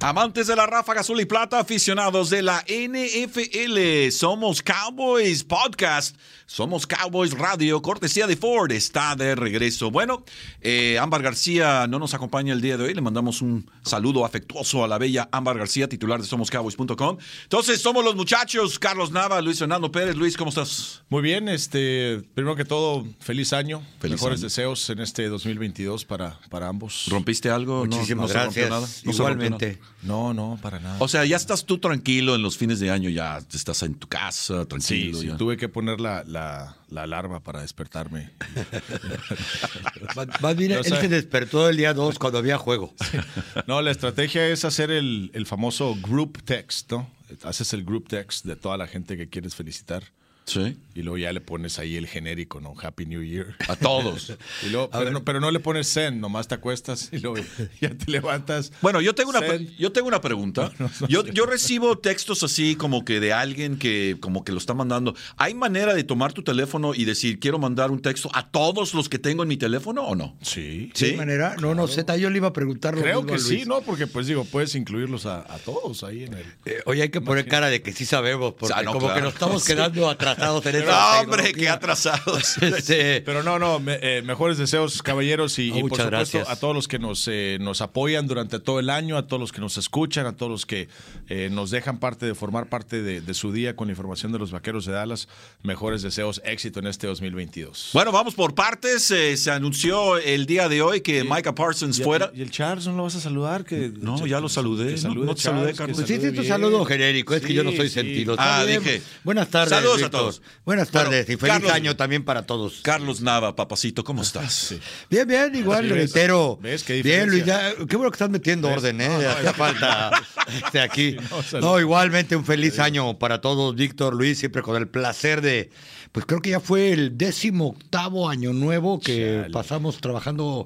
Amantes de la ráfaga azul y plata, aficionados de la NFL, somos Cowboys Podcast, somos Cowboys Radio, cortesía de Ford, está de regreso. Bueno, eh, Ámbar García no nos acompaña el día de hoy, le mandamos un saludo afectuoso a la bella Ámbar García, titular de somoscowboys.com. Entonces, somos los muchachos, Carlos Nava, Luis Fernando Pérez. Luis, ¿cómo estás? Muy bien, este, primero que todo, feliz año, mejores deseos en este 2022 para, para ambos. ¿Rompiste algo? Muchísimas gracias. Nada? Igualmente. No, no, para nada. O sea, ya estás tú tranquilo en los fines de año, ya estás en tu casa, tranquilo. Sí, tuve que poner la, la, alarma para despertarme. Más bien, él se despertó el día 2 cuando había juego. No, la estrategia es hacer el, el famoso group text, ¿no? Haces el group text de toda la gente que quieres felicitar. Sí. Y luego ya le pones ahí el genérico, ¿no? Happy New Year. A todos. pero, no, le pones zen, nomás te acuestas y luego ya te levantas. Bueno, yo tengo una, yo tengo una pregunta. yo, yo recibo textos así como que de alguien que como que lo está mandando. ¿Hay manera de tomar tu teléfono y decir, quiero mandar un texto a todos los que tengo en mi teléfono o no? Sí. ¿Sí? ¿De manera? No, no, Z, yo le iba a preguntar. Creo que sí, ¿no? Porque pues digo, puedes incluirlos a, todos ahí en el... Eh, oye, hay que poner cara de que sí sabemos, porque como que nos estamos quedando atrasados en no, hombre, qué atrasados. Pero no, no, eh, mejores deseos, caballeros, y, por supuesto a todos los que nos, eh, nos apoyan durante todo el año, a todos los que nos escuchan, a todos los que eh, nos dejan parte de formar parte de, su día con la información de los vaqueros de Dallas. Mejores deseos, éxito en este 2022. Bueno, vamos por partes. se anunció el día de hoy que Micah Parsons fuera. ¿Y el Charles no lo vas a saludar? Que, no, ya lo saludé. no, te saludé, Carlos. Pues sí, tu saludo genérico, es que yo no soy sentido. Ah, dije. Buenas tardes. Saludos a todos. Buenas tardes y feliz año también para todos. Carlos Nava, papacito, ¿cómo estás? Bien, bien, igual, reitero. bien, Luis, qué bueno que estás metiendo orden, ¿eh? Hacía falta este, aquí. No, igualmente un feliz año para todos, Víctor, Luis, siempre con el placer de. Pues creo que ya fue el décimo octavo año nuevo que pasamos trabajando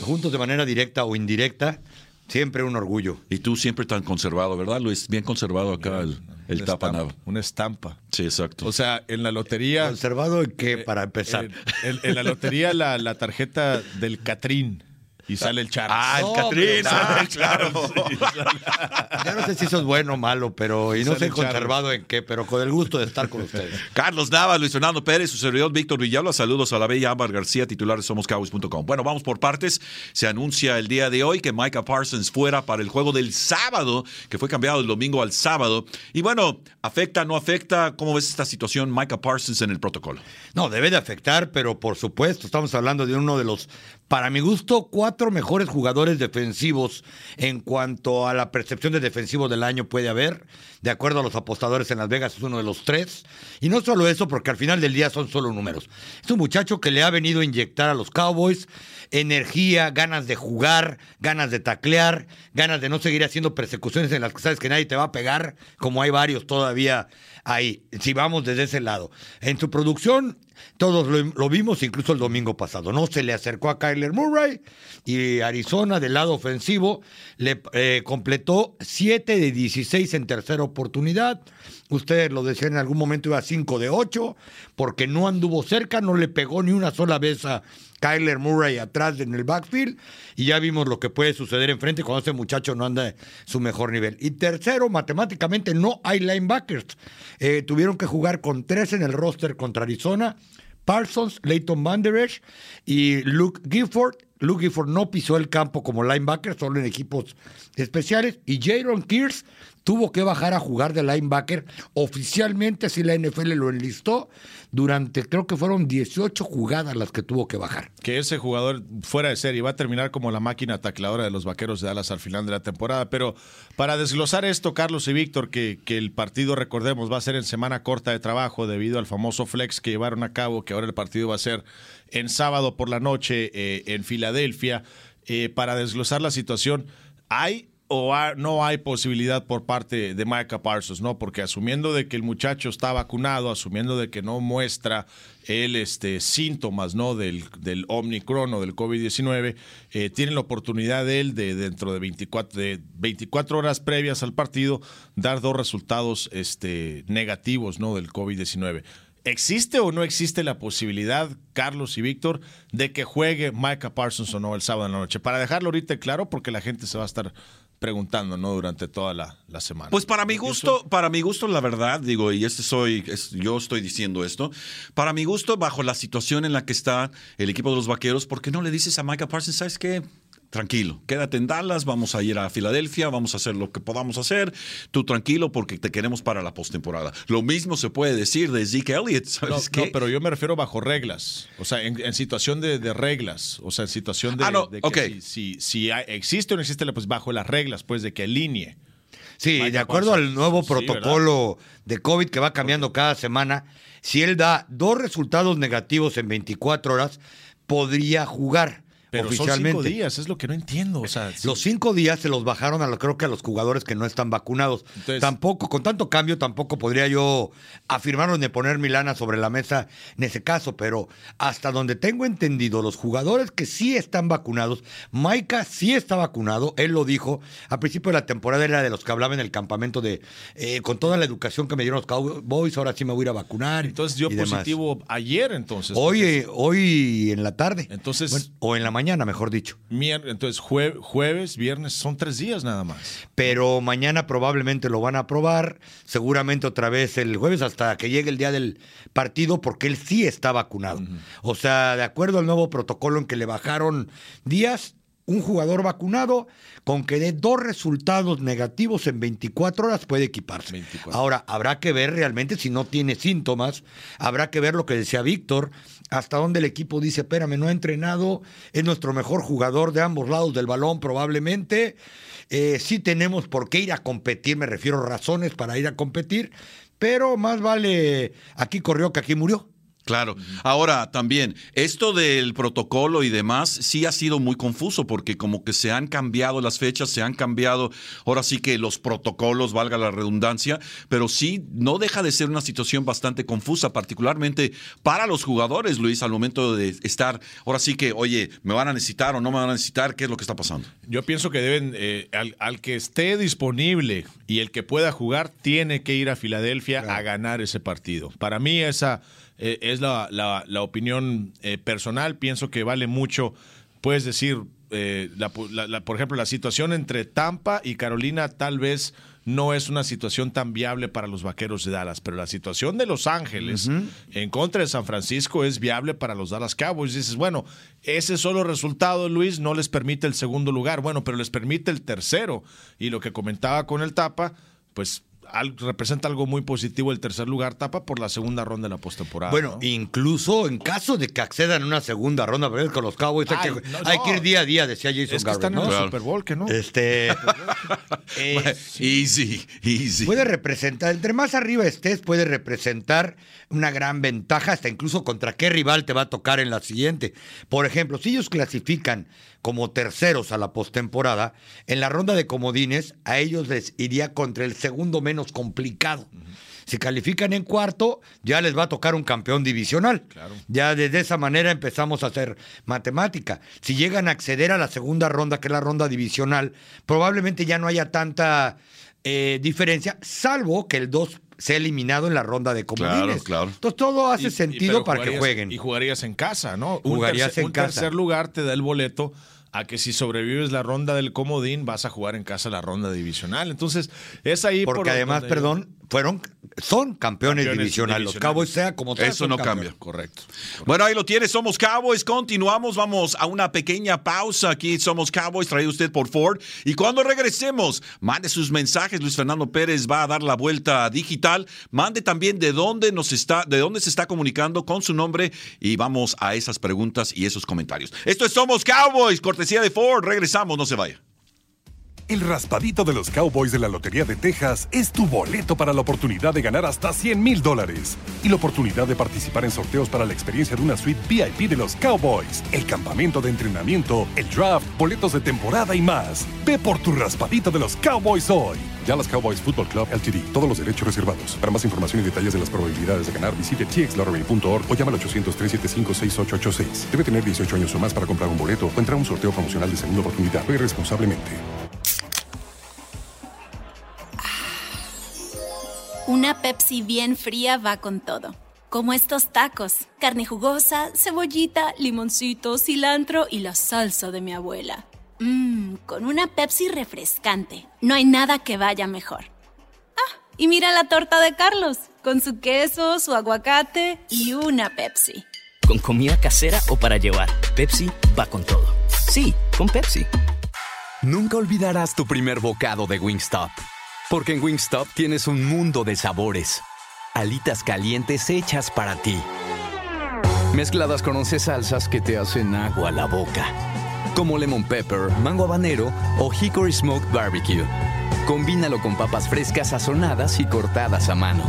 juntos de manera directa o indirecta. Siempre un orgullo. Y tú siempre tan conservado, ¿verdad, Luis? Bien conservado acá el, el tapanado. Una estampa. Sí, exacto. O sea, en la lotería. ¿Conservado en qué, para empezar? En, la lotería, la, la tarjeta del Catrín. Y sale el Charles. Ah, el Catrín. Ah, claro. ya no sé si eso es bueno o malo, pero y no sé conservado en qué, pero con el gusto de estar con ustedes. Carlos Nava, Luis Fernando Pérez, su servidor Víctor Villalba. Saludos a la bella Ámbar García, titular de SomosCowboys.com. Bueno, vamos por partes. Se anuncia el día de hoy que Micah Parsons fuera para el juego del sábado, que fue cambiado del domingo al sábado. Y bueno, ¿afecta, no afecta? ¿Cómo ves esta situación, Micah Parsons en el protocolo? No, debe de afectar, pero por supuesto, estamos hablando de uno de los, para mi gusto, cuatro mejores jugadores defensivos en cuanto a la percepción de defensivo del año puede haber. De acuerdo a los apostadores en Las Vegas, es uno de los tres. Y no solo eso, porque al final del día son solo números. Es un muchacho que le ha venido a inyectar a los Cowboys energía, ganas de jugar, ganas de taclear, ganas de no seguir haciendo persecuciones en las que sabes que nadie te va a pegar, como hay varios todavía ahí, si vamos desde ese lado. En su producción todos lo, vimos incluso el domingo pasado. No se le acercó a Kyler Murray y Arizona del lado ofensivo le eh, completó 7 de 16 en tercera oportunidad. Ustedes lo decían en algún momento iba 5 de 8 porque no anduvo cerca, no le pegó ni una sola vez a Kyler Murray atrás en el backfield y ya vimos lo que puede suceder enfrente cuando ese muchacho no anda su mejor nivel. Y tercero, matemáticamente no hay linebackers. Eh, tuvieron que jugar con tres en el roster contra Arizona. Parsons, Leighton Vanderesh y Luke Gifford. Luke Gifford no pisó el campo como linebacker, solo en equipos especiales. Y Jaron Kears tuvo que bajar a jugar de linebacker. Oficialmente, si la NFL lo enlistó, durante creo que fueron 18 jugadas las que tuvo que bajar. Que ese jugador fuera de serie va a terminar como la máquina tacladora de los vaqueros de Dallas al final de la temporada. Pero para desglosar esto, Carlos y Víctor, que, que el partido, recordemos, va a ser en semana corta de trabajo debido al famoso flex que llevaron a cabo, que ahora el partido va a ser en sábado por la noche eh, en Filadelfia. Eh, para desglosar la situación, hay o no hay posibilidad por parte de Micah Parsons, ¿no? Porque asumiendo de que el muchacho está vacunado, asumiendo de que no muestra el este, síntomas, ¿no? Del, del Omicron o del COVID-19, eh, tiene la oportunidad de él de dentro de 24, de 24 horas previas al partido dar dos resultados este, negativos, ¿no? Del COVID-19. ¿Existe o no existe la posibilidad, Carlos y Víctor, de que juegue Micah Parsons o no el sábado en la noche? Para dejarlo ahorita claro, porque la gente se va a estar preguntando, ¿no? Durante toda la, semana. Pues para mi gusto, para mi gusto, la verdad, digo, y este soy, yo estoy diciendo esto, para mi gusto, bajo la situación en la que está el equipo de los vaqueros, ¿por qué no le dices a Micah Parsons, sabes qué? Tranquilo, quédate en Dallas, vamos a ir a Filadelfia, vamos a hacer lo que podamos hacer, tú tranquilo porque te queremos para la postemporada. Lo mismo se puede decir de Zeke Elliott, ¿sabes no, pero yo me refiero bajo reglas, o sea, en, situación de, reglas, o sea, en situación de, ah, que si, si, existe o no existe, pues bajo las reglas, pues de que alinee. Sí, de acuerdo al nuevo protocolo de COVID que va cambiando cada semana, si él da dos resultados negativos en 24 horas, podría jugar. Pero oficialmente. son cinco días, es lo que no entiendo. O sea, Los cinco días se los bajaron a creo que a los jugadores que no están vacunados. tampoco, con tanto cambio, tampoco podría yo afirmarlo ni poner mi lana sobre la mesa en ese caso, pero hasta donde tengo entendido, los jugadores que sí están vacunados, Maika sí está vacunado, él lo dijo, a principio de la temporada era de los que hablaba en el campamento de, eh, con toda la educación que me dieron los Cowboys, ahora sí me voy a ir a vacunar. Entonces dio positivo ayer, entonces. Hoy, hoy en la tarde. Entonces. o en la mañana mañana, mejor dicho. Entonces, jueves, viernes, son tres días nada más. Pero mañana probablemente lo van a aprobar, seguramente otra vez el jueves hasta que llegue el día del partido, porque él sí está vacunado. O sea, de acuerdo al nuevo protocolo en que le bajaron días, un jugador vacunado con que dé dos resultados negativos en 24 horas puede equiparse. Ahora, habrá que ver realmente si no tiene síntomas, habrá que ver lo que decía Víctor, hasta dónde el equipo dice, espérame, no ha entrenado, es nuestro mejor jugador de ambos lados del balón probablemente. Eh, sí tenemos por qué ir a competir, me refiero a razones para ir a competir, pero más vale aquí corrió que aquí murió. Claro. Ahora también, esto del protocolo y demás sí ha sido muy confuso porque como que se han cambiado las fechas, se han cambiado, ahora sí que los protocolos, valga la redundancia, pero sí no deja de ser una situación bastante confusa, particularmente para los jugadores, Luis, al momento de estar, ahora sí que, oye, ¿me van a necesitar o no me van a necesitar? ¿Qué es lo que está pasando? Yo pienso que deben, eh, al, que esté disponible y el que pueda jugar, tiene que ir a Filadelfia a ganar ese partido. Para mí esa eh, es la, la, opinión eh, personal. Pienso que vale mucho, puedes decir, eh, por ejemplo, la situación entre Tampa y Carolina tal vez no es una situación tan viable para los vaqueros de Dallas, pero la situación de Los Ángeles en contra de San Francisco es viable para los Dallas Cowboys. Dices, bueno, ese solo resultado, Luis, no les permite el segundo lugar, bueno, pero les permite el tercero. Y lo que comentaba con el Tapa, pues representa algo muy positivo el tercer lugar tapa por la segunda ronda de la postemporada. Bueno, incluso en caso de que accedan a una segunda ronda con los Cowboys, hay, que, ir día a día, decía Jason es que están en el Super Bowl, que no. Este, easy, easy. Puede representar, entre más arriba estés, puede representar una gran ventaja, hasta incluso contra qué rival te va a tocar en la siguiente. Por ejemplo, si ellos clasifican como terceros a la postemporada, en la ronda de comodines a ellos les iría contra el segundo menos complicado. Si califican en cuarto, ya les va a tocar un campeón divisional. Ya desde esa manera empezamos a hacer matemática. Si llegan a acceder a la segunda ronda, que es la ronda divisional, probablemente ya no haya tanta eh, diferencia, salvo que el 2 sea eliminado en la ronda de comodines. Claro, claro. Entonces todo hace sentido para que jueguen. Y jugarías en casa, ¿no? Jugarías en casa. Tercer lugar te da el boleto a que si sobrevives la ronda del comodín vas a jugar en casa la ronda divisional. Entonces, es ahí Porque además, perdón, fueron son campeones, divisionales. Los Cowboys sea como Eso no cambia. Correcto. Bueno, ahí lo tiene. Somos Cowboys. Continuamos. Vamos a una pequeña pausa. Aquí somos Cowboys, traído usted por Ford. Y cuando regresemos, mande sus mensajes. Luis Fernando Pérez va a dar la vuelta digital. Mande también de dónde nos está, de dónde se está comunicando con su nombre. Y vamos a esas preguntas y esos comentarios. Esto es Somos Cowboys, cortesía de Ford. Regresamos, no se vaya. El raspadito de los Cowboys de la Lotería de Texas es tu boleto para la oportunidad de ganar hasta 100 mil dólares y la oportunidad de participar en sorteos para la experiencia de una suite VIP de los Cowboys, el campamento de entrenamiento, el draft, boletos de temporada y más. Ve por tu raspadito de los Cowboys hoy. Dallas Cowboys Football Club LTD. Todos los derechos reservados. Para más información y detalles de las probabilidades de ganar, visite txlottery.org o llama al 800-375-6886. Debe tener 18 años o más para comprar un boleto o entrar a un sorteo promocional de segunda oportunidad. Ve responsablemente. Una Pepsi bien fría va con todo. Como estos tacos. Carne jugosa, cebollita, limoncito, cilantro y la salsa de mi abuela. Mmm, con una Pepsi refrescante. No hay nada que vaya mejor. Ah, y mira la torta de Carlos, con su queso, su aguacate y una Pepsi. Con comida casera o para llevar, Pepsi va con todo. Sí, con Pepsi. Nunca olvidarás tu primer bocado de Wingstop. Porque en Wingstop tienes un mundo de sabores. Alitas calientes hechas para ti. Mezcladas con 11 salsas que te hacen agua a la boca como lemon pepper, mango habanero o hickory smoked barbecue. Combínalo con papas frescas sazonadas y cortadas a mano.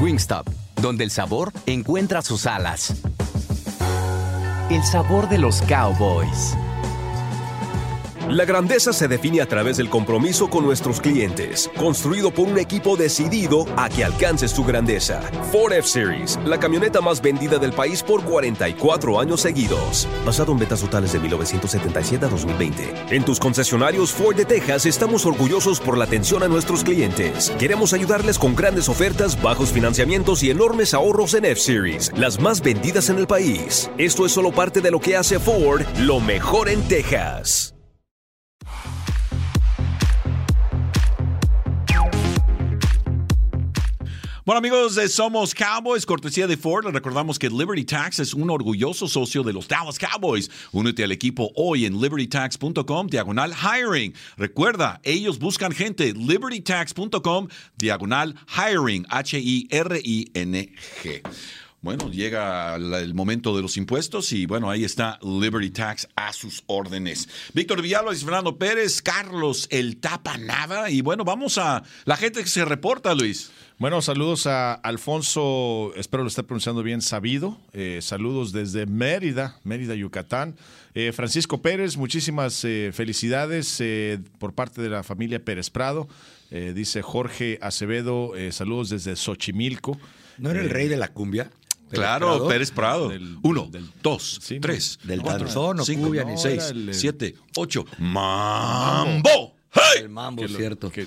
Wingstop, donde el sabor encuentra sus alas. El sabor de los cowboys. La grandeza se define a través del compromiso con nuestros clientes, construido por un equipo decidido a que alcances tu grandeza. Ford F-Series, la camioneta más vendida del país por 44 años seguidos. Basado en ventas totales de 1977 a 2020. En tus concesionarios Ford de Texas estamos orgullosos por la atención a nuestros clientes. Queremos ayudarles con grandes ofertas, bajos financiamientos y enormes ahorros en F-Series, las más vendidas en el país. Esto es solo parte de lo que hace Ford lo mejor en Texas. Bueno amigos, de Somos Cowboys, cortesía de Ford, recordamos que Liberty Tax es un orgulloso socio de los Dallas Cowboys. Únete al equipo hoy en libertytax.com, diagonal hiring. Recuerda, ellos buscan gente, libertytax.com, diagonal hiring, H-I-R-I-N-G. Bueno, llega el momento de los impuestos y bueno, ahí está Liberty Tax a sus órdenes. Víctor Villalobos Fernando Pérez, Carlos el Tapa Nava y bueno, vamos a la gente que se reporta, Luis. Bueno, saludos a Alfonso, espero lo esté pronunciando bien, Sabido. Eh, saludos desde Mérida, Mérida, Yucatán. Eh, Francisco Pérez, muchísimas eh, felicidades por parte de la familia Pérez Prado. dice Jorge Acevedo, saludos desde Xochimilco. ¿No era el rey de la cumbia? Claro, Pérez Prado. Uno, dos, tres, del cuatro, danzón, cinco, seis, siete, ocho. ¡Mambo! El mambo, cierto que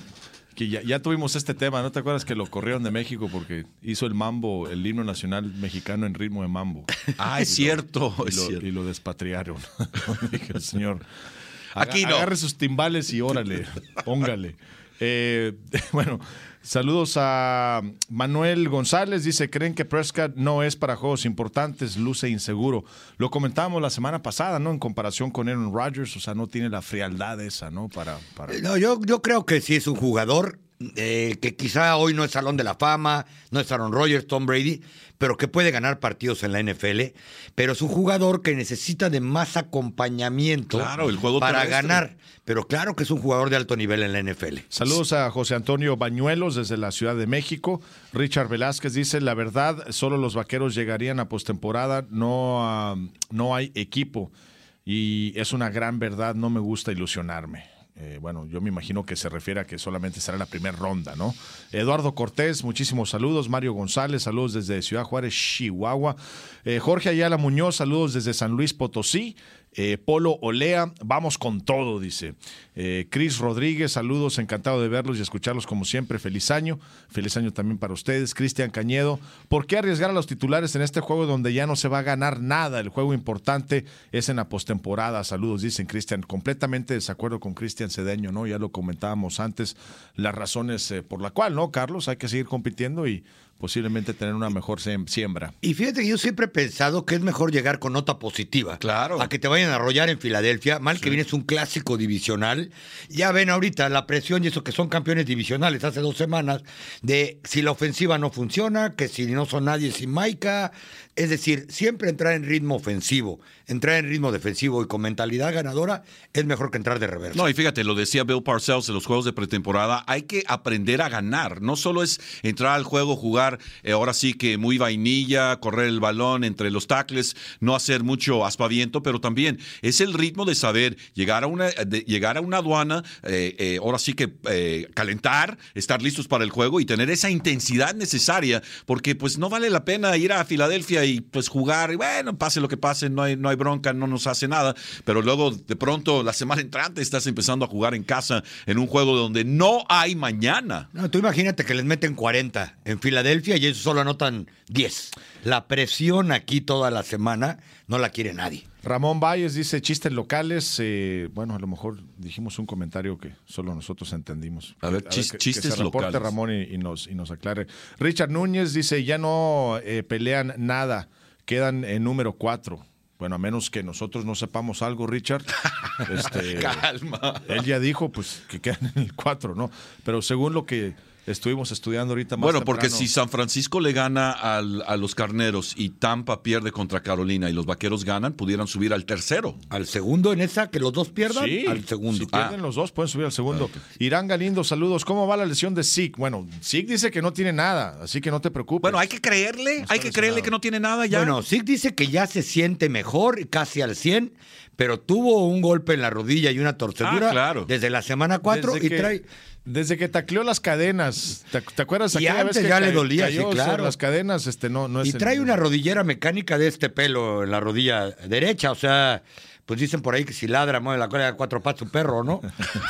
ya, tuvimos este tema, ¿no te acuerdas que lo corrieron de México porque hizo el mambo, el himno nacional mexicano en ritmo de mambo? Ah, es cierto, y, lo, despatriaron. Dije, señor, aquí no. Agarre sus timbales y órale, póngale. Eh, bueno, Saludos a Manuel González. Dice, ¿creen que Prescott no es para juegos importantes? Luce inseguro. Lo comentábamos la semana pasada, ¿no? En comparación con Aaron Rodgers, o sea, no tiene la frialdad esa, ¿no? Para, para... No, yo, yo creo que sí es un jugador eh, que quizá hoy no es Salón de la Fama, no es Aaron Rodgers, Tom Brady, pero que puede ganar partidos en la NFL, pero es un jugador que necesita de más acompañamiento para ganar. Pero claro que es un jugador de alto nivel en la NFL. Saludos a José Antonio Bañuelos desde la Ciudad de México. Richard Velázquez dice, la verdad, solo los vaqueros llegarían a postemporada, no, no hay equipo. Y es una gran verdad, no me gusta ilusionarme. Eh, bueno, yo me imagino que se refiere a que solamente será la primera ronda, ¿no? Eduardo Cortés, muchísimos saludos. Mario González, saludos desde Ciudad Juárez, Chihuahua. Eh, Jorge Ayala Muñoz, saludos desde San Luis Potosí. Eh, Polo Olea, vamos con todo, dice. Eh, Cris Rodríguez, saludos, encantado de verlos y escucharlos como siempre. Feliz año, feliz año también para ustedes. Cristian Cañedo, ¿por qué arriesgar a los titulares en este juego donde ya no se va a ganar nada? El juego importante es en la postemporada. Saludos, dicen Cristian. Completamente desacuerdo con Cristian Cedeño, ¿no? Ya lo comentábamos antes, las razones eh, por la cual, ¿no, Carlos? Hay que seguir compitiendo y posiblemente tener una mejor siembra. Y fíjate que yo siempre he pensado que es mejor llegar con nota positiva. Claro. A que te vayan a arrollar en Filadelfia. Mal que vienes un clásico divisional. Ya ven ahorita la presión y eso que son campeones divisionales hace dos semanas de si la ofensiva no funciona, que si no son nadie sin Maika, Es decir, siempre entrar en ritmo ofensivo, entrar en ritmo defensivo y con mentalidad ganadora es mejor que entrar de reversa. No, y fíjate, lo decía Bill Parcells en los juegos de pretemporada, hay que aprender a ganar. No solo es entrar al juego, jugar eh, ahora sí que muy vainilla, correr el balón entre los tackles, no hacer mucho aspaviento, pero también es el ritmo de saber llegar a una, llegar a una aduana, eh, eh, ahora sí que calentar, estar listos para el juego y tener esa intensidad necesaria, porque pues no vale la pena ir a Filadelfia y pues jugar, y bueno, pase lo que pase, no hay, no hay bronca, no nos hace nada, pero luego de pronto la semana entrante estás empezando a jugar en casa en un juego donde no hay mañana. No, tú imagínate que les meten 40 en Filadelfia y ellos solo anotan 10. La presión aquí toda la semana no la quiere nadie. Ramón Valles dice chistes locales. Eh, bueno, a lo mejor dijimos un comentario que solo nosotros entendimos. A ver, chistes se locales. Ramón y, nos, y nos aclare. Richard Núñez dice, ya no eh, pelean nada, quedan en número cuatro. Bueno, a menos que nosotros no sepamos algo, Richard. Este, Calma. Él ya dijo, pues, que quedan en el cuatro, ¿no? Pero según lo que estuvimos estudiando ahorita más Bueno, porque si San Francisco le gana al, a los Carneros y Tampa pierde contra Carolina y los Vaqueros ganan, pudieran subir al tercero. ¿Al segundo en esa? ¿Que los dos pierdan? Sí, al segundo. Si pierden ah. los dos, pueden subir al segundo. Irán Galindo, saludos. ¿Cómo va la lesión de Zeke? Bueno, Zeke dice que no tiene nada, así que no te preocupes. Bueno, hay que creerle, hay que creerle que no tiene nada ya. Bueno, Zeke dice que ya se siente mejor, casi al 100, pero tuvo un golpe en la rodilla y una torcedura ah, desde la semana 4 y trae desde que tacleó las cadenas, ¿te, acuerdas? Y antes vez que ya le dolía, sí, claro. Las cadenas, este, no, no es Y trae una rodillera mecánica de este pelo en la rodilla derecha, o sea, pues dicen por ahí que si ladra mueve la cola de cuatro patas un perro, ¿no?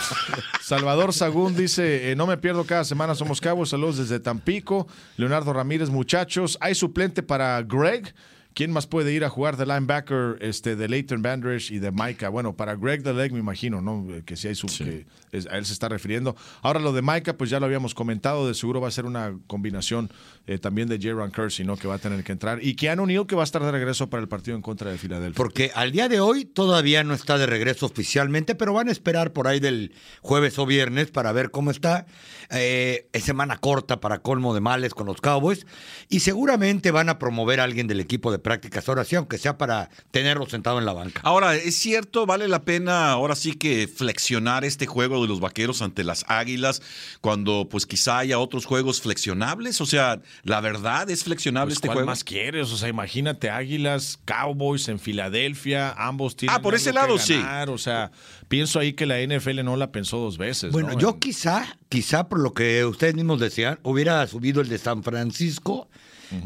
Salvador Sagún dice, eh, no me pierdo cada semana, somos cabos, saludos desde Tampico. Leonardo Ramírez, muchachos, ¿hay suplente para Greg? ¿Quién más puede ir a jugar de linebacker este, de Leighton Bandridge y de Micah? Bueno, para Greg the Leg me imagino, ¿no? Que si hay su, que a él se está refiriendo. Ahora lo de Micah, pues ya lo habíamos comentado, de seguro va a ser una combinación eh, también de Jaron Kersey, ¿no? Que va a tener que entrar. Y Keanu Neal que va a estar de regreso para el partido en contra de Filadelfia. Porque al día de hoy todavía no está de regreso oficialmente, pero van a esperar por ahí del jueves o viernes para ver cómo está. Eh, es semana corta para colmo de males con los Cowboys. Y seguramente van a promover a alguien del equipo de prácticas ahora sí, aunque sea para tenerlo sentado en la banca. Ahora, es cierto, vale la pena ahora sí que flexionar este juego de los vaqueros ante las águilas cuando pues quizá haya otros juegos flexionables. O sea, la verdad es flexionable pues, este ¿cuál juego. más quieres? O sea, imagínate águilas, Cowboys en Filadelfia, ambos tienen. Ah, por ese lado sí. O sea, pienso ahí que la NFL no la pensó dos veces. Bueno, yo quizá, quizá por lo que ustedes mismos decían, hubiera subido el de San Francisco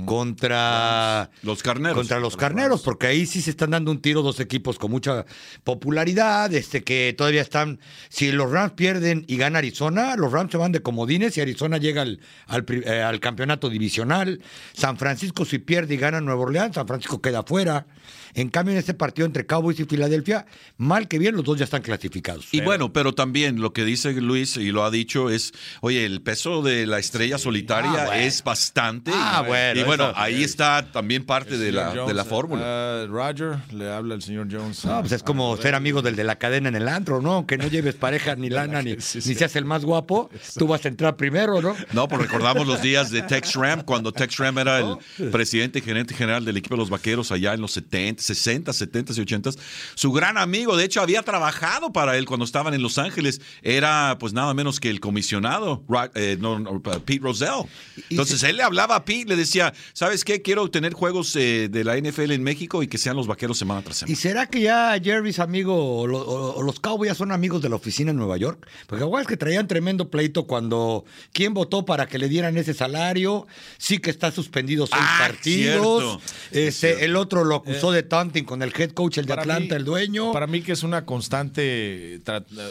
contra los carneros. Contra los carneros, porque ahí sí se están dando un tiro dos equipos con mucha popularidad, este que todavía están. Si los Rams pierden y gana Arizona, los Rams se van de comodines y Arizona llega al, al, eh, al campeonato divisional. San Francisco, si pierde y gana Nueva Orleans, San Francisco queda fuera. En cambio, en este partido entre Cowboys y Filadelfia, mal que bien, los dos ya están clasificados. Y bueno, pero también lo que dice Luis y lo ha dicho es, oye, el peso de la estrella solitaria ah, es bastante. Ah, bueno. Y bueno, ahí está también parte de la, de la fórmula. Uh, Roger, le habla el señor Jones. No, pues es como ser amigo del de la cadena en el antro, ¿no? Que no lleves pareja ni lana, ni, ni seas el más guapo, tú vas a entrar primero, ¿no? No, pues recordamos los días de Tex Ram, cuando Tex Ram era el presidente y gerente general del equipo de los vaqueros allá en los 70, 60, 70 y 80. Su gran amigo, de hecho, había trabajado para él cuando estaban en Los Ángeles. Era pues nada menos que el comisionado, eh, Pete Rosell. Entonces él le hablaba a Pete, le decía, ¿sabes qué? Quiero tener juegos eh, de la NFL en México y que sean los vaqueros semana tras semana. ¿Y será que ya Jerry's amigo o, los Cowboys son amigos de la oficina en Nueva York? Porque igual es que traían tremendo pleito cuando ¿quién votó para que le dieran ese salario? Sí que está suspendido seis ah, partidos. Este, el otro lo acusó de con el head coach, el de Atlanta, el dueño. Para mí que es una constante,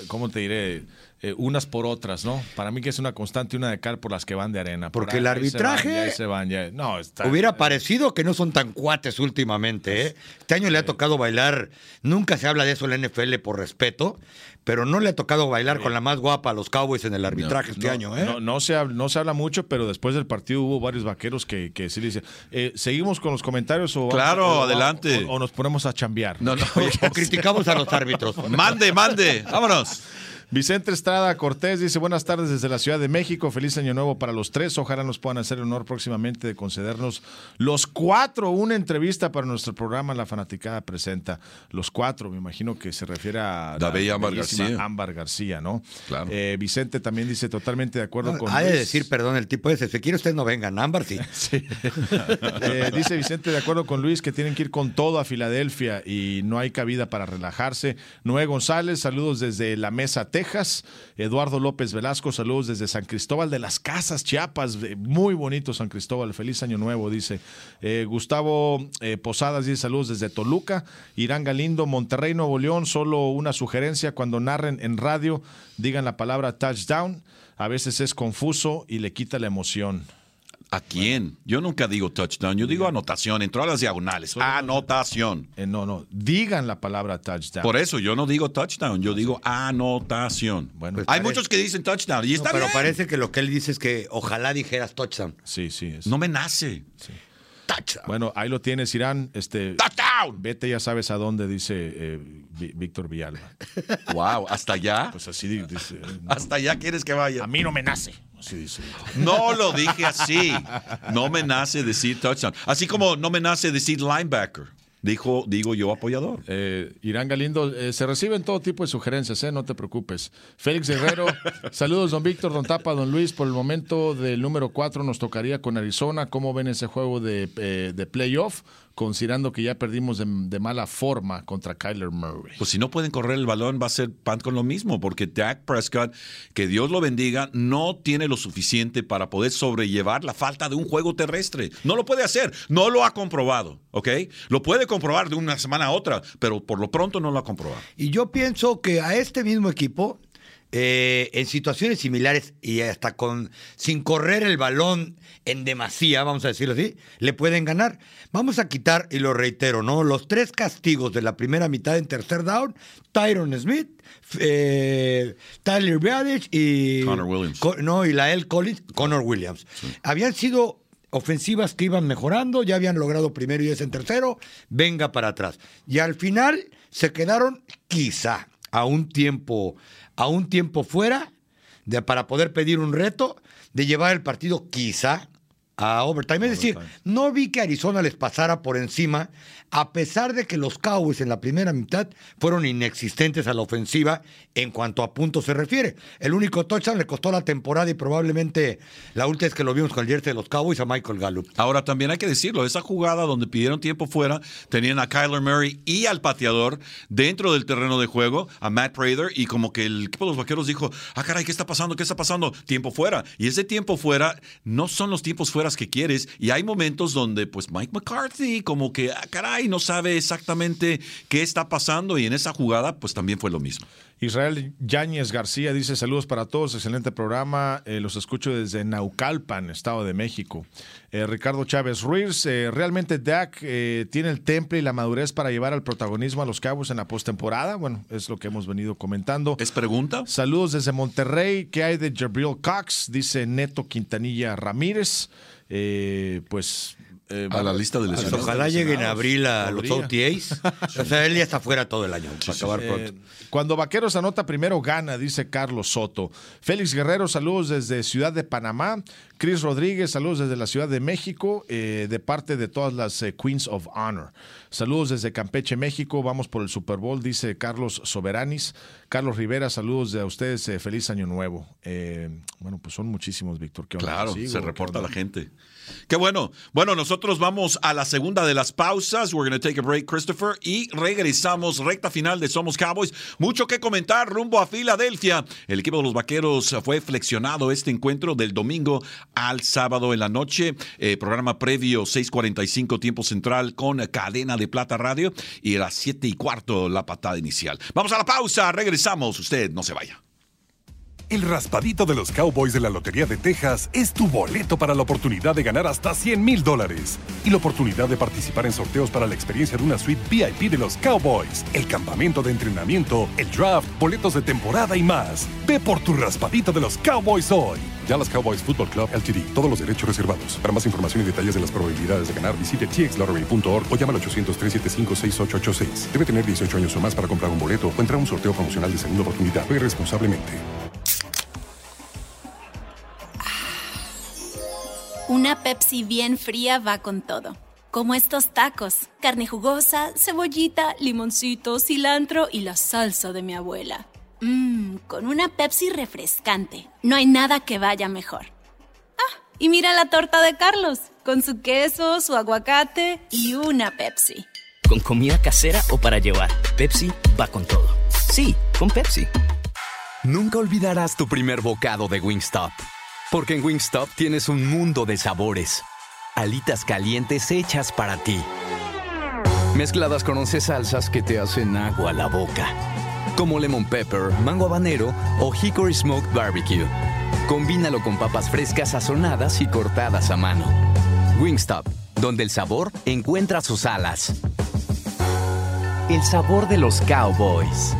¿cómo te diré? Eh, unas por otras, ¿no? Para mí que es una constante una de cal por las que van de arena. Porque el arbitraje no, hubiera parecido que no son tan cuates últimamente. ¿eh? Este año le ha tocado bailar, nunca se habla de eso en la NFL por respeto, pero no le ha tocado bailar con la más guapa a los Cowboys en el arbitraje este año. ¿eh? No, no, se, no se habla mucho, pero después del partido hubo varios vaqueros que, que sí le dicen, eh, ¿seguimos con los comentarios o, claro, adelante. O, nos ponemos a chambear? No, no, o criticamos a los árbitros. Mande, mande, vámonos. Vicente Estrada Cortés dice buenas tardes desde la Ciudad de México, feliz año nuevo para los tres, ojalá nos puedan hacer el honor próximamente de concedernos los cuatro una entrevista para nuestro programa La Fanaticada Presenta. Los cuatro, me imagino que se refiere a David Ámbar García. Ámbar García, ¿no? Claro. Eh, Vicente también dice totalmente de acuerdo con... Hay de decir, perdón, el tipo ese, si quiere usted no vengan, Ámbar sí. sí. Eh, dice Vicente de acuerdo con Luis que tienen que ir con todo a Filadelfia y no hay cabida para relajarse. Noé González, saludos desde la mesa T Eduardo López Velasco, saludos desde San Cristóbal de las Casas, Chiapas. Muy bonito San Cristóbal, feliz año nuevo, dice. Eh, Gustavo eh, Posadas dice saludos desde Toluca. Irán Galindo, Monterrey, Nuevo León. Solo una sugerencia, cuando narren en radio, digan la palabra touchdown. A veces es confuso y le quita la emoción. ¿A quién? Yo nunca digo touchdown, yo digo anotación, entró a las diagonales. Anotación. Eh, no, no, digan la palabra touchdown. Por eso yo no digo touchdown, yo digo anotación. Bueno, pues hay muchos que dicen touchdown y está Pero parece que lo que él dice es que ojalá dijeras touchdown. Sí, sí. No me nace. Touchdown. Bueno, ahí lo tienes, Irán. Este, touchdown. Vete, ya sabes a dónde, dice eh, Víctor Villalba. Wow, ¿hasta allá? Pues así dice. ¿Hasta allá quieres que vaya? A mí no me nace. No lo dije así. No me nace decir touchdown. Así como no me nace decir linebacker. Dijo, digo yo apoyador. Eh, Irán Galindo, eh, se reciben todo tipo de sugerencias, eh, no te preocupes. Félix Guerrero, saludos don Víctor, don Tapa, don Luis. Por el momento del número 4 nos tocaría con Arizona. ¿Cómo ven ese juego de, eh, de playoff? Considerando que ya perdimos de, mala forma contra Kyler Murray. Pues si no pueden correr el balón, va a ser pan con lo mismo, porque Dak Prescott, que Dios lo bendiga, no tiene lo suficiente para poder sobrellevar la falta de un juego terrestre. No lo puede hacer, no lo ha comprobado, ¿ok? Lo puede comprobar de una semana a otra, pero por lo pronto no lo ha comprobado. Y yo pienso que a este mismo equipo, eh, en situaciones similares y hasta con sin correr el balón en demasía, vamos a decirlo así, le pueden ganar. Vamos a quitar, y lo reitero, ¿no? Los tres castigos de la primera mitad en tercer down, Tyron Smith, eh, Tyler Biadic y... Connor Williams. no, y la L. Collins, Connor Williams. Habían sido ofensivas que iban mejorando, ya habían logrado primero y es en tercero, venga para atrás. Y al final se quedaron quizá a un tiempo, a un tiempo fuera de, para poder pedir un reto de llevar el partido quizá a overtime. Es decir, no vi que Arizona les pasara por encima, a pesar de que los Cowboys en la primera mitad fueron inexistentes a la ofensiva en cuanto a puntos se refiere. El único touchdown le costó la temporada y probablemente la última vez que lo vimos con el jersey de los Cowboys a Michael Gallup. Ahora también hay que decirlo, esa jugada donde pidieron tiempo fuera, tenían a Kyler Murray y al pateador dentro del terreno de juego, a Matt Prater, y como que el equipo de los vaqueros dijo, ah caray, ¿qué está pasando? ¿Qué está pasando? Tiempo fuera. Y ese tiempo fuera no son los tiempos fuera que quieres, y hay momentos donde pues Mike McCarthy como que, ah caray, no sabe exactamente qué está pasando, y en esa jugada pues también fue lo mismo. Israel Yáñez García dice saludos para todos, excelente programa, eh, los escucho desde Naucalpan, Estado de México. Eh, Ricardo Chávez Ruiz, eh, realmente Dak tiene el temple y la madurez para llevar al protagonismo a los Cabos en la postemporada, bueno, es lo que hemos venido comentando. ¿Es pregunta? Saludos desde Monterrey, ¿qué hay de Jabril Cox? Dice Neto Quintanilla Ramírez, pues eh, a la lista de lesionados. Ojalá lleguen a abril a los OTAs. o sea, él ya está fuera todo el año. acabar pronto. Eh, cuando Vaqueros anota primero gana, dice Carlos Soto. Félix Guerrero, saludos desde Ciudad de Panamá. Cris Rodríguez, saludos desde la Ciudad de México, eh, de parte de todas las Queens of Honor. Saludos desde Campeche, México. Vamos por el Super Bowl, dice Carlos Soberanis. Carlos Rivera, saludos de a ustedes. feliz año nuevo. bueno, pues son muchísimos, Víctor. Claro, se reporta la gente. Qué bueno. Bueno, nosotros vamos a la segunda de las pausas. We're going to take a break, Christopher. Y regresamos, recta final de Somos Cowboys. Mucho que comentar rumbo a Filadelfia. El equipo de los vaqueros fue flexionado este encuentro del domingo al sábado en la noche. Eh, programa previo 6:45 tiempo central con cadena de plata radio. Y a las 7 y cuarto la patada inicial. Vamos a la pausa. Regresamos. Usted no se vaya. El raspadito de los Cowboys de la Lotería de Texas es tu boleto para la oportunidad de ganar hasta 100 mil dólares y la oportunidad de participar en sorteos para la experiencia de una suite VIP de los Cowboys, el campamento de entrenamiento, el draft, boletos de temporada y más. Ve por tu raspadito de los Cowboys hoy. Dallas Cowboys Football Club LTD. Todos los derechos reservados. Para más información y detalles de las probabilidades de ganar, visite txlottery.org o llama al 800-375-6886. Debe tener 18 años o más para comprar un boleto o entrar a un sorteo promocional de segunda oportunidad. Juegue responsablemente. Una Pepsi bien fría va con todo. Como estos tacos. Carne jugosa, cebollita, limoncito, cilantro y la salsa de mi abuela. Mmm, con una Pepsi refrescante. No hay nada que vaya mejor. Ah, y mira la torta de Carlos, con su queso, su aguacate y una Pepsi. Con comida casera o para llevar, Pepsi va con todo. Sí, con Pepsi. Nunca olvidarás tu primer bocado de Wingstop porque en Wingstop tienes un mundo de sabores. Alitas calientes hechas para ti. Mezcladas con 11 salsas que te hacen agua a la boca. Como lemon pepper, mango habanero o hickory smoked barbecue. Combínalo con papas frescas sazonadas y cortadas a mano. Wingstop, donde el sabor encuentra sus alas. El sabor de los cowboys.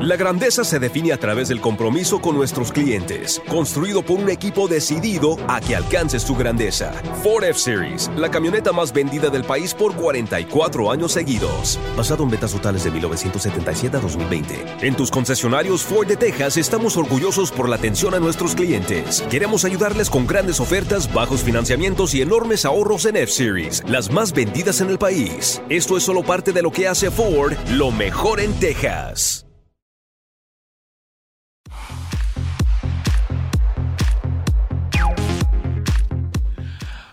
La grandeza se define a través del compromiso con nuestros clientes, construido por un equipo decidido a que alcances tu grandeza. Ford F-Series, la camioneta más vendida del país por 44 años seguidos. Basado en ventas totales de 1977 a 2020. En tus concesionarios Ford de Texas estamos orgullosos por la atención a nuestros clientes. Queremos ayudarles con grandes ofertas, bajos financiamientos y enormes ahorros en F-Series, las más vendidas en el país. Esto es solo parte de lo que hace Ford lo mejor en Texas.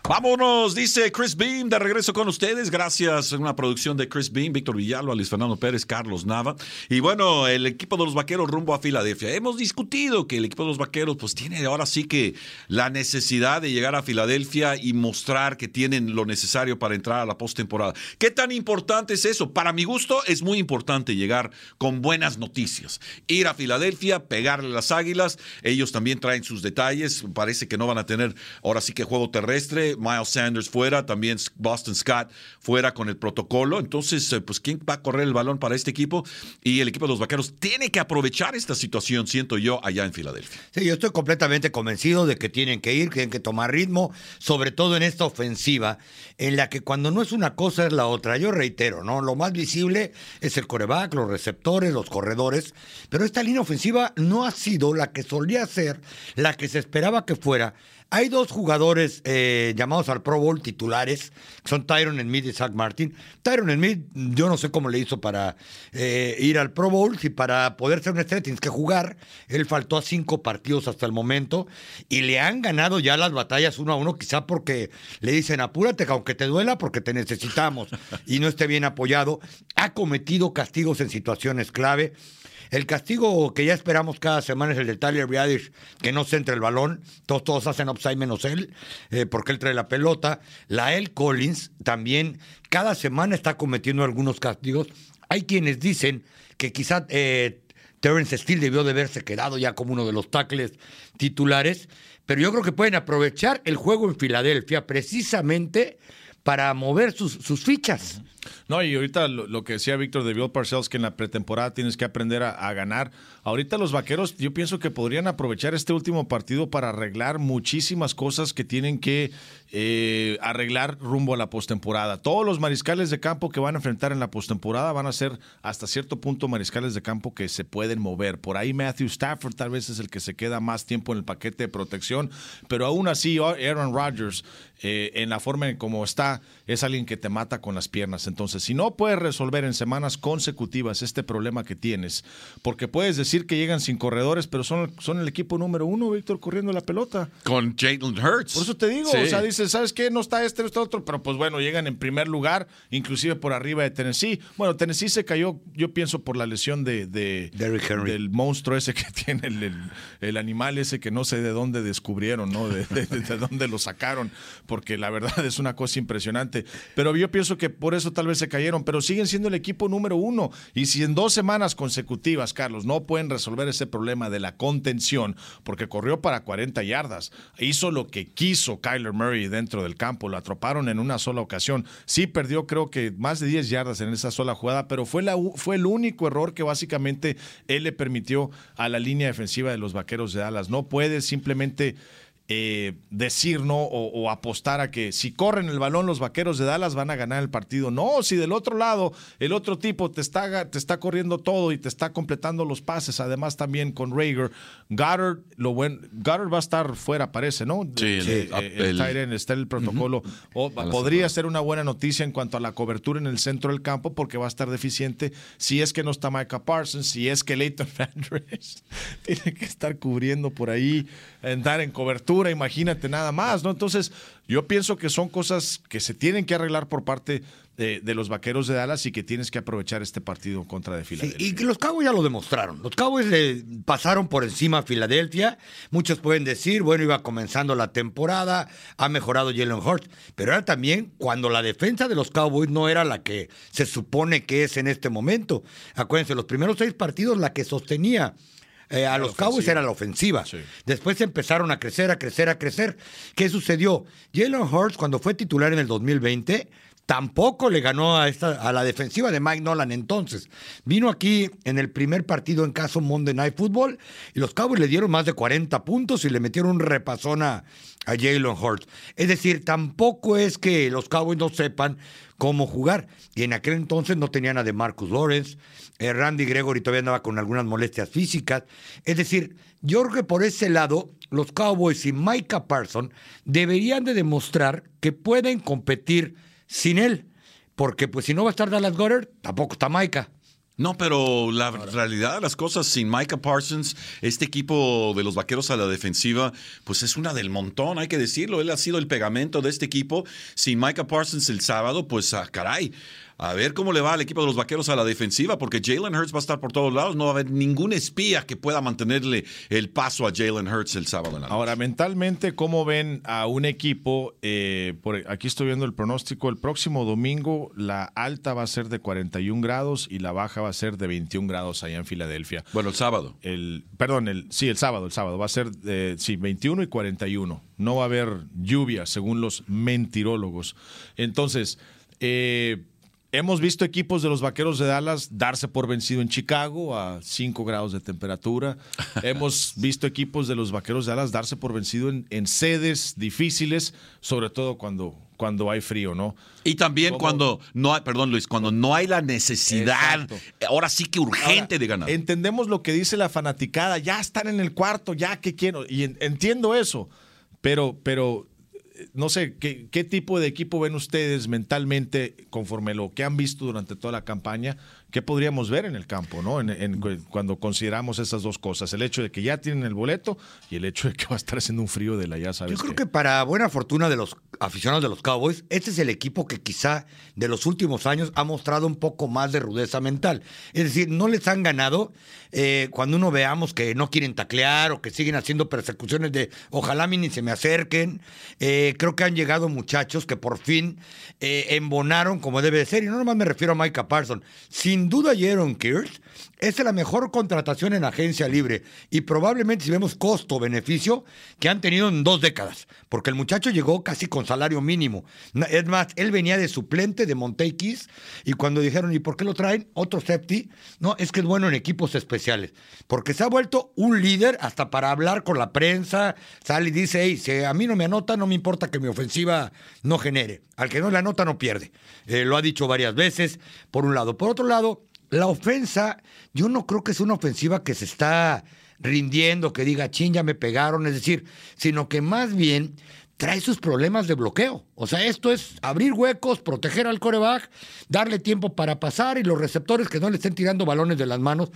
Vámonos, dice Chris Beam, de regreso con ustedes. Gracias a una producción de Chris Beam, Víctor Villalba, Luis Fernando Pérez, Carlos Nava. Y bueno, el equipo de los vaqueros rumbo a Filadelfia. Hemos discutido que el equipo de los vaqueros, pues tiene ahora sí que la necesidad de llegar a Filadelfia y mostrar que tienen lo necesario para entrar a la postemporada. ¿Qué tan importante es eso? Para mi gusto, es muy importante llegar con buenas noticias. Ir a Filadelfia, pegarle las águilas. Ellos también traen sus detalles. Parece que no van a tener ahora sí que juego terrestre Miles Sanders fuera, también Boston Scott fuera con el protocolo. Entonces, eh, pues, ¿quién va a correr el balón para este equipo? Y el equipo de los Vaqueros tiene que aprovechar esta situación, siento yo, allá en Filadelfia. Sí, yo estoy completamente convencido de que tienen que ir, tienen que tomar ritmo, sobre todo en esta ofensiva, en la que cuando no es una cosa es la otra. Yo reitero, ¿no? Lo más visible es el coreback, los receptores, los corredores, pero esta línea ofensiva no ha sido la que solía ser, la que se esperaba que fuera hay dos jugadores eh, llamados al Pro Bowl titulares, que son Tyron Smith y Zach Martin. Tyron Smith, yo no sé cómo le hizo para eh, ir al Pro Bowl, si para poder ser un estrella tienes que jugar. Él faltó a cinco partidos hasta el momento y le han ganado ya las batallas uno a uno, quizá porque le dicen apúrate, aunque te duela, porque te necesitamos y no esté bien apoyado. Ha cometido castigos en situaciones clave. El castigo que ya esperamos cada semana es el de Tyler Biadish, que no centra el balón. Todos, todos hacen upside menos él, eh, porque él trae la pelota. La El Collins también cada semana está cometiendo algunos castigos. Hay quienes dicen que quizá eh, Terrence Steele debió de haberse quedado ya como uno de los tackles titulares, pero yo creo que pueden aprovechar el juego en Filadelfia precisamente para mover sus, sus fichas. No, y ahorita lo, que decía Víctor de Bill Parcells, que en la pretemporada tienes que aprender a, ganar. Ahorita los vaqueros, yo pienso que podrían aprovechar este último partido para arreglar muchísimas cosas que tienen que eh, arreglar rumbo a la postemporada. Todos los mariscales de campo que van a enfrentar en la postemporada van a ser hasta cierto punto mariscales de campo que se pueden mover. Por ahí Matthew Stafford tal vez es el que se queda más tiempo en el paquete de protección, pero aún así Aaron Rodgers, eh, en la forma en cómo está, es alguien que te mata con las piernas. Si no puedes resolver en semanas consecutivas este problema que tienes, porque puedes decir que llegan sin corredores, pero son, son el equipo número uno, Víctor, corriendo la pelota. Con Jalen Hurts. Por eso te digo, o sea, dices, ¿sabes qué? No está este, no está otro, pero pues bueno, llegan en primer lugar, inclusive por arriba de Tennessee. Bueno, Tennessee se cayó, yo pienso, por la lesión de, de del monstruo ese que tiene el, animal ese que no sé de dónde descubrieron, ¿no? De, de, dónde lo sacaron, porque la verdad es una cosa impresionante. Pero yo pienso que por eso tal vez se cayeron, pero siguen siendo el equipo número uno. Y si en dos semanas consecutivas, Carlos, no pueden resolver ese problema de la contención, porque corrió para 40 yardas, hizo lo que quiso Kyler Murray dentro del campo, lo atroparon en una sola ocasión. Sí perdió creo que más de 10 yardas en esa sola jugada, pero fue, la, fue el único error que básicamente él le permitió a la línea defensiva de los Vaqueros de Dallas. No puede simplemente eh, decir no o, apostar a que si corren el balón los vaqueros de Dallas van a ganar el partido. No, si del otro lado el otro tipo te está, te está corriendo todo y te está completando los pases, además también con Rager. Goddard, lo buen, Goddard va a estar fuera, parece, ¿no? Sí, el, el, está en el protocolo. podría ser una buena noticia en cuanto a la cobertura en el centro del campo porque va a estar deficiente si es que no está Micah Parsons, si es que Leighton Andrews tiene que estar cubriendo por ahí, entrar en cobertura imagínate nada más, ¿no? Entonces, yo pienso que son cosas que se tienen que arreglar por parte de, los vaqueros de Dallas y que tienes que aprovechar este partido contra de Filadelfia. y que los Cowboys ya lo demostraron. Los Cowboys le pasaron por encima a Filadelfia. Muchos pueden decir, bueno, iba comenzando la temporada, ha mejorado Jalen Hurts, pero era también cuando la defensa de los Cowboys no era la que se supone que es en este momento. Acuérdense, los primeros seis partidos la que sostenía eh, a los Cowboys era la ofensiva. Después empezaron a crecer, a crecer, a crecer. ¿Qué sucedió? Jalen Hurts, cuando fue titular en el 2020, tampoco le ganó a, esta, a la defensiva de Mike Nolan entonces. Vino aquí en el primer partido en caso Monday Night Football y los Cowboys le dieron más de 40 puntos y le metieron un repasón a, a Jalen Hurts. Es decir, tampoco es que los Cowboys no sepan cómo jugar. Y en aquel entonces no tenían a de Marcus Lawrence, eh, Randy Gregory todavía andaba con algunas molestias físicas. Es decir, yo creo que por ese lado, los Cowboys y Micah Parson deberían de demostrar que pueden competir sin él. Porque pues si no va a estar Dallas Goddard, tampoco está Micah. No, pero la realidad de las cosas sin Micah Parsons, este equipo de los vaqueros a la defensiva, pues es una del montón, hay que decirlo. Él ha sido el pegamento de este equipo. Sin Micah Parsons el sábado, pues ah, caray, a ver cómo le va al equipo de los vaqueros a la defensiva, porque Jalen Hurts va a estar por todos lados. No va a haber ningún espía que pueda mantenerle el paso a Jalen Hurts el sábado en la Ahora, mentalmente, ¿cómo ven a un equipo? Eh, por, aquí estoy viendo el pronóstico. El próximo domingo, la alta va a ser de 41 grados y la baja va a ser de 21 grados allá en Filadelfia. Bueno, el sábado. El, perdón, el, sí, el sábado, el sábado. Va a ser de, sí, 21 y 41. No va a haber lluvia, según los mentirólogos. Entonces, eh Hemos visto equipos de los Vaqueros de Dallas darse por vencido en Chicago a 5 grados de temperatura. Hemos visto equipos de los Vaqueros de Dallas darse por vencido en, sedes difíciles, sobre todo cuando, cuando hay frío, ¿no? Y también cuando no hay, perdón Luis, cuando no hay la necesidad, ahora sí que urgente de ganar. Entendemos lo que dice la fanaticada, ya están en el cuarto, ya que quiero, y entiendo eso, pero, pero no sé, ¿qué, ¿qué, tipo de equipo ven ustedes mentalmente conforme lo que han visto durante toda la campaña ¿Qué podríamos ver en el campo, ¿no? En, cuando consideramos esas dos cosas, el hecho de que ya tienen el boleto y el hecho de que va a estar haciendo un frío de la ya sabes. Yo creo que para buena fortuna de los aficionados de los Cowboys, este es el equipo que quizá de los últimos años ha mostrado un poco más de rudeza mental. Es decir, no les han ganado eh, cuando uno veamos que no quieren taclear o que siguen haciendo persecuciones de ojalá ni se me acerquen. Eh, creo que han llegado muchachos que por fin eh, embonaron como debe de ser. Y no nomás me refiero a Micah Parsons. Sin sin duda Jaron Kears es la mejor contratación en agencia libre y probablemente si vemos costo-beneficio que han tenido en dos décadas, porque el muchacho llegó casi con salario mínimo. Es más, él venía de suplente de Monteikis y cuando dijeron, ¿y por qué lo traen? Otro safety. No, es que es bueno en equipos especiales, porque se ha vuelto un líder hasta para hablar con la prensa. Sale y dice, hey, si a mí no me anota, no me importa que mi ofensiva no genere. Al que no le anota, no pierde. Eh, lo ha dicho varias veces, por un lado. Por otro lado, la ofensa, yo no creo que es una ofensiva que se está rindiendo, que diga, chin, ya me pegaron, es decir, sino que más bien trae sus problemas de bloqueo. O sea, esto es abrir huecos, proteger al coreback, darle tiempo para pasar y los receptores que no le estén tirando balones de las manos,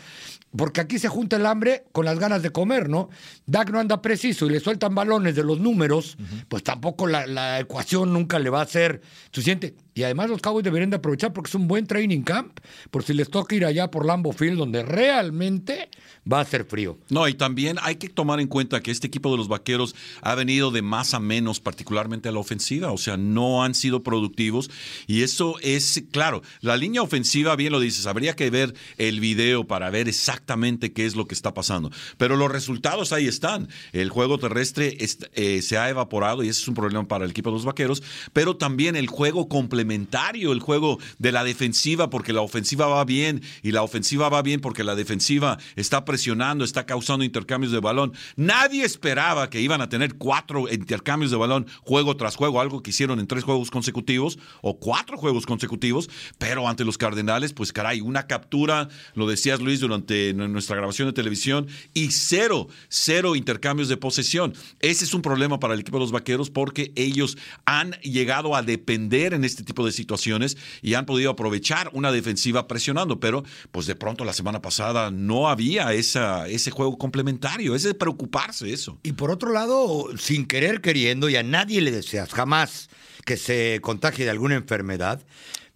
porque aquí se junta el hambre con las ganas de comer, ¿no? Dak no anda preciso y le sueltan balones de los números, pues tampoco la, la, ecuación nunca le va a ser suficiente. Y además los Cowboys deberían de aprovechar porque es un buen training camp, por si les toca ir allá por Lambo Field, donde realmente va a ser frío. No, y también hay que tomar en cuenta que este equipo de los Vaqueros ha venido de más a menos, particularmente a la ofensiva, o sea, no han sido productivos. Y eso es, claro, la línea ofensiva, bien lo dices, habría que ver el video para ver exactamente qué es lo que está pasando. Pero los resultados ahí están. El juego terrestre eh, se ha evaporado y ese es un problema para el equipo de los Vaqueros, pero también el juego complementario, el juego de la defensiva, porque la ofensiva va bien y la ofensiva va bien porque la defensiva está presionando, está causando intercambios de balón. Nadie esperaba que iban a tener cuatro intercambios de balón juego tras juego, algo que hicieron en tres juegos consecutivos o cuatro juegos consecutivos, pero ante los Cardenales, pues caray, una captura, lo decías Luis durante nuestra grabación de televisión, y cero, cero intercambios de posesión. Ese es un problema para el equipo de los Vaqueros porque ellos han llegado a depender en este tipo de situaciones y han podido aprovechar una defensiva presionando, pero pues de pronto la semana pasada no había esa, ese juego complementario, es de preocuparse eso. Y por otro lado, sin querer queriendo, y a nadie le deseas jamás que se contagie de alguna enfermedad,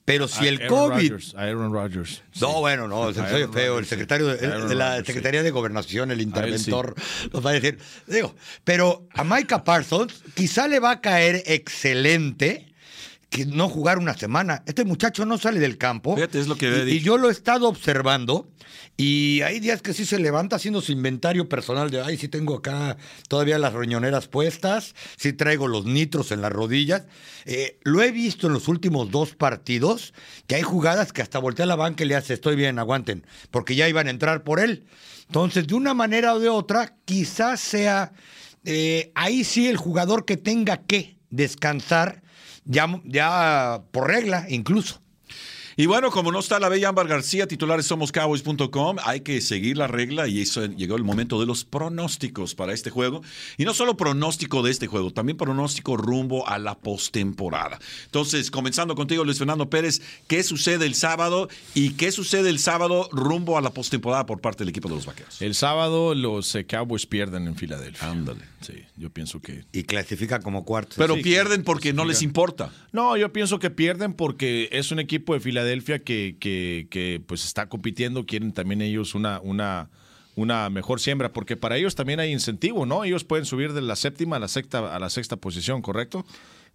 pero si el COVID. Aaron Rodgers. No, bueno, no, soy feo. El secretario de, la Secretaría de Gobernación, el interventor, nos va a decir. Digo, pero a Micah Parsons quizá le va a caer excelente que no jugar una semana. Este muchacho no sale del campo. Fíjate, es lo que y, y yo lo he estado observando. Y hay días que sí se levanta haciendo su inventario personal de, ay, sí tengo acá todavía las riñoneras puestas, sí traigo los nitros en las rodillas. Eh, lo he visto en los últimos dos partidos, que hay jugadas que hasta voltea la banca y le hace, estoy bien, aguanten, porque ya iban a entrar por él. Entonces, de una manera o de otra, quizás sea eh, ahí sí el jugador que tenga que descansar ya, ya por regla incluso. Y bueno, como no está la bella Ámbar García, titulares somoscowboys.com, hay que seguir la regla y eso llegó el momento de los pronósticos para este juego. Y no solo pronóstico de este juego, también pronóstico rumbo a la postemporada. Entonces, comenzando contigo, Luis Fernando Pérez, ¿qué sucede el sábado y qué sucede el sábado rumbo a la postemporada por parte del equipo de los Vaqueros? El sábado los eh, Cowboys pierden en Filadelfia. Ándale. Sí, yo pienso que. Y clasifica como cuarto. Pero pierden porque no les importa. No, yo pienso que pierden porque es un equipo de Filadelfia que, que, que, pues está compitiendo, quieren también ellos una, una, una mejor siembra, porque para ellos también hay incentivo, ¿no? Ellos pueden subir de la séptima a la sexta, a la sexta posición, ¿correcto?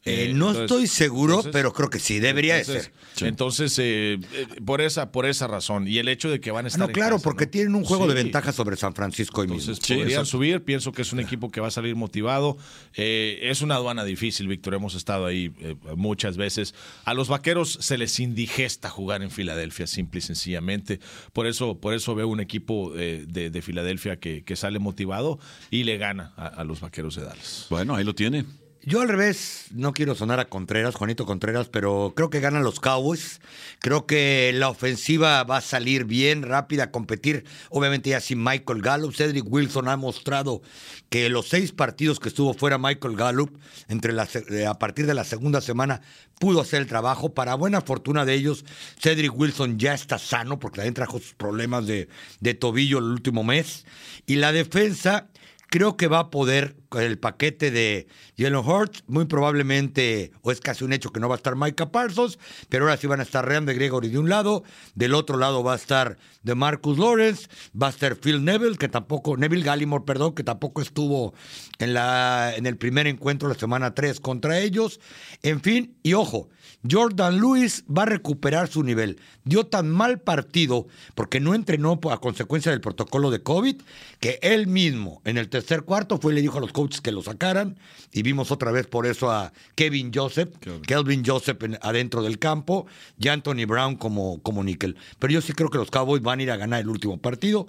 Eh, eh, no estoy seguro, pero creo que sí, debería ser. Entonces, eh, por, esa, por esa razón. Y el hecho de que van a estar. no, claro, porque tienen un juego de ventaja sobre San Francisco y Entonces, podrían subir. Pienso que es un equipo que va a salir motivado. es una aduana difícil, Víctor. Hemos estado ahí muchas veces. A los vaqueros se les indigesta jugar en Filadelfia, simple y sencillamente. Por eso, por eso veo un equipo de, Filadelfia que, sale motivado y le gana a, a los vaqueros de Dallas. Bueno, ahí lo tiene. Yo al revés, no quiero sonar a Contreras, Juanito Contreras, pero creo que ganan los Cowboys. Creo que la ofensiva va a salir bien, rápida, a competir. Obviamente ya sin Michael Gallup. Cedric Wilson ha mostrado que los seis partidos que estuvo fuera Michael Gallup, entre eh, a partir de la segunda semana, pudo hacer el trabajo. Para buena fortuna de ellos, Cedric Wilson ya está sano, porque también trajo sus problemas de, de tobillo el último mes. Y la defensa creo que va a poder el paquete de Jalen Hurts, muy probablemente, o es casi un hecho que no va a estar Micah Parsons, pero ahora sí van a estar Ryan de Gregory de un lado, del otro lado va a estar de Marcus Lawrence, va a estar Phil Neville, que tampoco, Neville Gallimore, perdón, que tampoco estuvo en, la, en el primer encuentro la semana 3 contra ellos. En fin, y ojo, Jordan Lewis va a recuperar su nivel. Dio tan mal partido porque no entrenó a consecuencia del protocolo de COVID que él mismo en el tercer cuarto fue y le dijo a los coaches que lo sacaran y vimos otra vez por eso a Kevin Joseph, Kelvin Joseph adentro del campo y Anthony Brown como, como níquel. Pero yo sí creo que los Cowboys van a ir a ganar el último partido.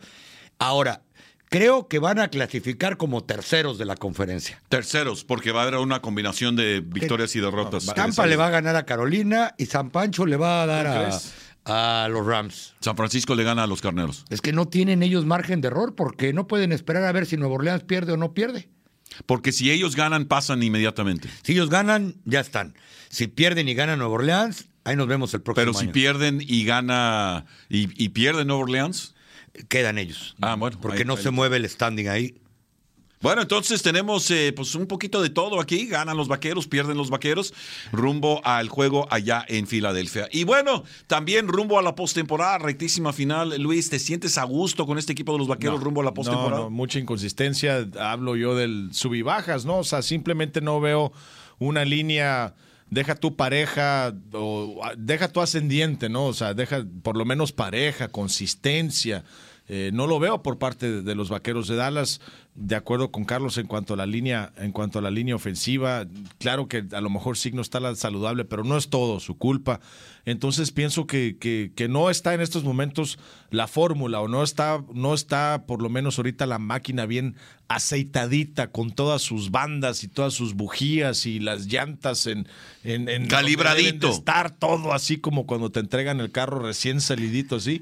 Ahora, Creo que van a clasificar como terceros de la conferencia. Terceros, porque va a haber una combinación de victorias y derrotas. Tampa le va a ganar a Carolina y San Pancho le va a dar a, los Rams. San Francisco le gana a los Carneros. Es que no tienen ellos margen de error porque no pueden esperar a ver si Nuevo Orleans pierde o no pierde. Porque si ellos ganan, pasan inmediatamente. Si ellos ganan, ya están. Si pierden y ganan Nuevo Orleans, ahí nos vemos el próximo Pero si pierden y gana y, y pierde Nuevo Orleans quedan ellos. Ah, bueno. Porque no se mueve el standing ahí. Bueno, entonces tenemos eh, pues un poquito de todo aquí. Ganan los vaqueros, pierden los vaqueros, rumbo al juego allá en Filadelfia. Y bueno, también rumbo a la postemporada, rectísima final. Luis, ¿te sientes a gusto con este equipo de los vaqueros rumbo a la postemporada? No, mucha inconsistencia. Hablo yo del sub y bajas, ¿no? O sea, simplemente no veo una línea deja tu pareja o deja tu ascendiente, ¿no? O sea, deja por lo menos pareja, consistencia. Eh, no lo veo por parte de, los vaqueros de Dallas. De acuerdo con Carlos en cuanto a la línea, en cuanto a la línea ofensiva, claro que a lo mejor Signo está saludable, pero no es todo su culpa. Entonces pienso que, que, no está en estos momentos la fórmula, o no está, no está por lo menos ahorita la máquina bien aceitadita con todas sus bandas y todas sus bujías y las llantas en, en, calibradito. estar todo así como cuando te entregan el carro recién salidito así.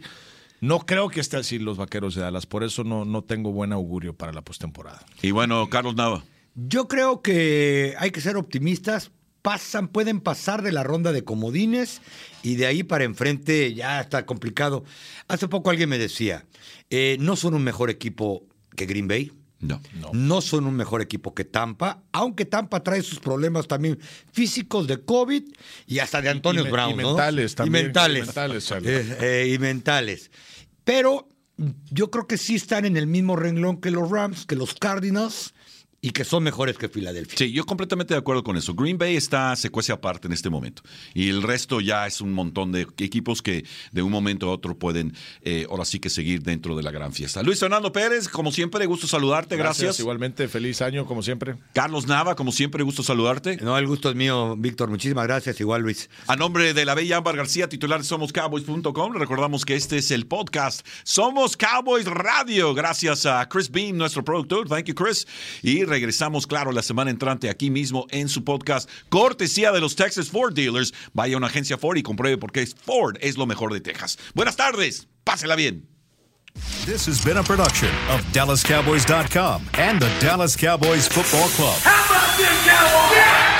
No creo que esté así los vaqueros de Dallas, por eso no, no tengo buen augurio para la postemporada. Y bueno, Carlos Nava. Yo creo que hay que ser optimistas. Pasan, pueden pasar de la ronda de comodines y de ahí para enfrente ya está complicado. Hace poco alguien me decía, eh, no son un mejor equipo que Green Bay. No, no. No son un mejor equipo que Tampa, aunque Tampa trae sus problemas también físicos de COVID y hasta de Antonio Brown. Y mentales también. Y mentales. Y mentales. Eh, eh, y mentales. Pero yo creo que sí están en el mismo renglón que los Rams, que los Cardinals y que son mejores que Filadelfia. Sí, yo completamente de acuerdo con eso. Green Bay está secuencia aparte en este momento. Y el resto ya es un montón de equipos que de un momento a otro pueden eh, ahora sí que seguir dentro de la gran fiesta. Luis Fernando Pérez, como siempre, gusto saludarte. Gracias. Igualmente, feliz año, como siempre. Carlos Nava, como siempre, gusto saludarte. No, el gusto es mío, Víctor. Muchísimas gracias. Igual, Luis. A nombre de la bella Ámbar García, titular de SomosCowboys.com, recordamos que este es el podcast Somos Cowboys Radio. Gracias a Chris Beam, nuestro productor. Thank you, Chris. Y regresamos, claro la semana entrante aquí mismo en su podcast, cortesía de los Texas Ford Dealers. Vaya a una agencia Ford y compruebe por qué Ford es lo mejor de Texas. Buenas tardes, pásela bien. This has been a production of DallasCowboys.com and the Dallas Cowboys Football Club. How about this, Cowboys?